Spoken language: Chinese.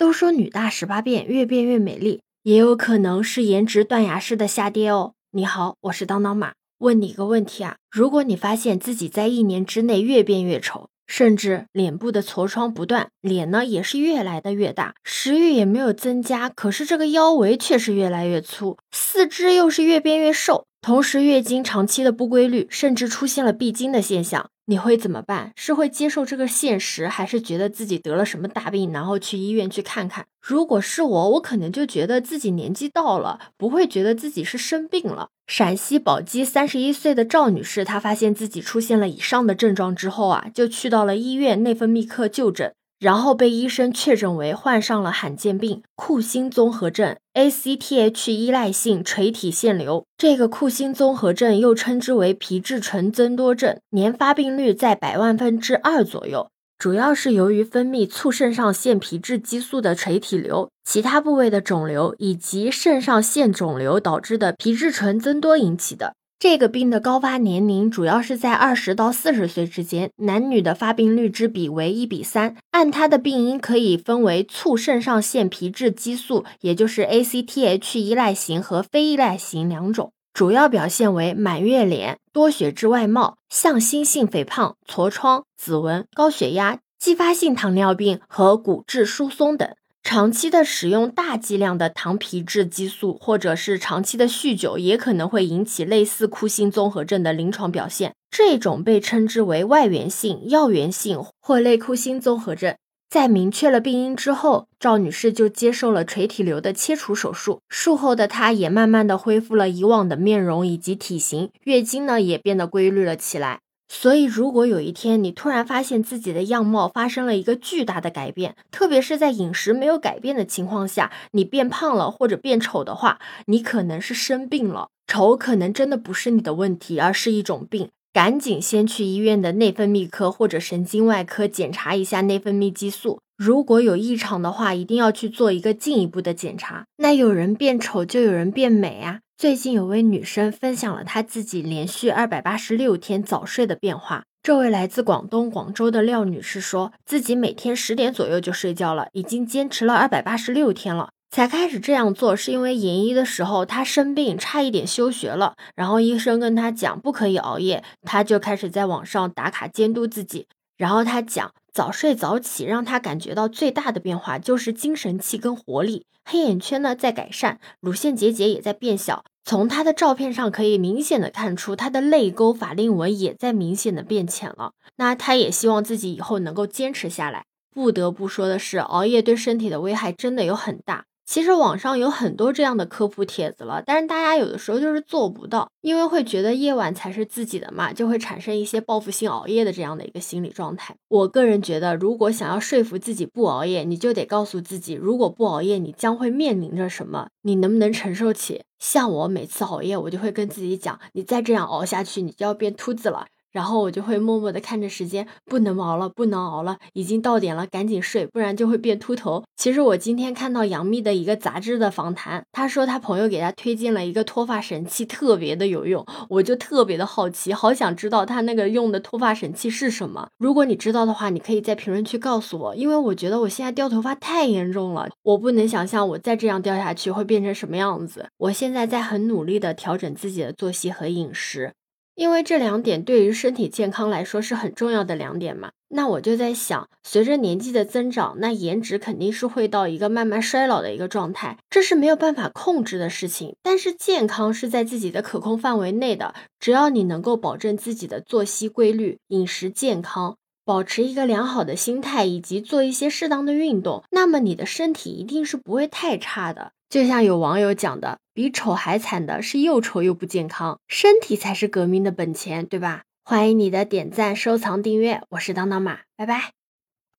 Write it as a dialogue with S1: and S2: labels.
S1: 都说女大十八变，越变越美丽，也有可能是颜值断崖式的下跌哦。你好，我是当当马，问你一个问题啊，如果你发现自己在一年之内越变越丑，甚至脸部的痤疮不断，脸呢也是越来的越大，食欲也没有增加，可是这个腰围却是越来越粗，四肢又是越变越瘦，同时月经长期的不规律，甚至出现了闭经的现象。你会怎么办？是会接受这个现实，还是觉得自己得了什么大病，然后去医院去看看？如果是我，我可能就觉得自己年纪到了，不会觉得自己是生病了。陕西宝鸡三十一岁的赵女士，她发现自己出现了以上的症状之后啊，就去到了医院内分泌科就诊。然后被医生确诊为患上了罕见病库欣综合症 （ACTH 依赖性垂体腺瘤）。这个库欣综合症又称之为皮质醇增多症，年发病率在百万分之二左右，主要是由于分泌促肾上腺皮质激素的垂体瘤、其他部位的肿瘤以及肾上腺肿瘤导致的皮质醇增多引起的。这个病的高发年龄主要是在二十到四十岁之间，男女的发病率之比为一比三。按它的病因可以分为促肾上腺皮质激素，也就是 ACTH 依赖型和非依赖型两种，主要表现为满月脸、多血质外貌、向心性肥胖、痤疮、紫纹、高血压、继发性糖尿病和骨质疏松等。长期的使用大剂量的糖皮质激素，或者是长期的酗酒，也可能会引起类似库欣综合症的临床表现。这种被称之为外源性、药源性或类库欣综合症。在明确了病因之后，赵女士就接受了垂体瘤的切除手术。术后的她也慢慢的恢复了以往的面容以及体型，月经呢也变得规律了起来。所以，如果有一天你突然发现自己的样貌发生了一个巨大的改变，特别是在饮食没有改变的情况下，你变胖了或者变丑的话，你可能是生病了。丑可能真的不是你的问题，而是一种病。赶紧先去医院的内分泌科或者神经外科检查一下内分泌激素，如果有异常的话，一定要去做一个进一步的检查。那有人变丑，就有人变美啊。最近有位女生分享了她自己连续二百八十六天早睡的变化。这位来自广东广州的廖女士说，自己每天十点左右就睡觉了，已经坚持了二百八十六天了。才开始这样做是因为研一的时候她生病，差一点休学了，然后医生跟她讲不可以熬夜，她就开始在网上打卡监督自己。然后她讲早睡早起让她感觉到最大的变化就是精神气跟活力，黑眼圈呢在改善，乳腺结节也在变小。从他的照片上可以明显的看出，他的泪沟、法令纹也在明显的变浅了。那他也希望自己以后能够坚持下来。不得不说的是，熬夜对身体的危害真的有很大。其实网上有很多这样的科普帖子了，但是大家有的时候就是做不到，因为会觉得夜晚才是自己的嘛，就会产生一些报复性熬夜的这样的一个心理状态。我个人觉得，如果想要说服自己不熬夜，你就得告诉自己，如果不熬夜，你将会面临着什么，你能不能承受起？像我每次熬夜，我就会跟自己讲，你再这样熬下去，你就要变秃子了。然后我就会默默的看着时间，不能熬了，不能熬了，已经到点了，赶紧睡，不然就会变秃头。其实我今天看到杨幂的一个杂志的访谈，她说她朋友给她推荐了一个脱发神器，特别的有用，我就特别的好奇，好想知道她那个用的脱发神器是什么。如果你知道的话，你可以在评论区告诉我，因为我觉得我现在掉头发太严重了，我不能想象我再这样掉下去会变成什么样子。我现在在很努力的调整自己的作息和饮食。因为这两点对于身体健康来说是很重要的两点嘛，那我就在想，随着年纪的增长，那颜值肯定是会到一个慢慢衰老的一个状态，这是没有办法控制的事情。但是健康是在自己的可控范围内的，只要你能够保证自己的作息规律、饮食健康，保持一个良好的心态，以及做一些适当的运动，那么你的身体一定是不会太差的。就像有网友讲的，比丑还惨的是又丑又不健康，身体才是革命的本钱，对吧？欢迎你的点赞、收藏、订阅，我是当当马，拜拜。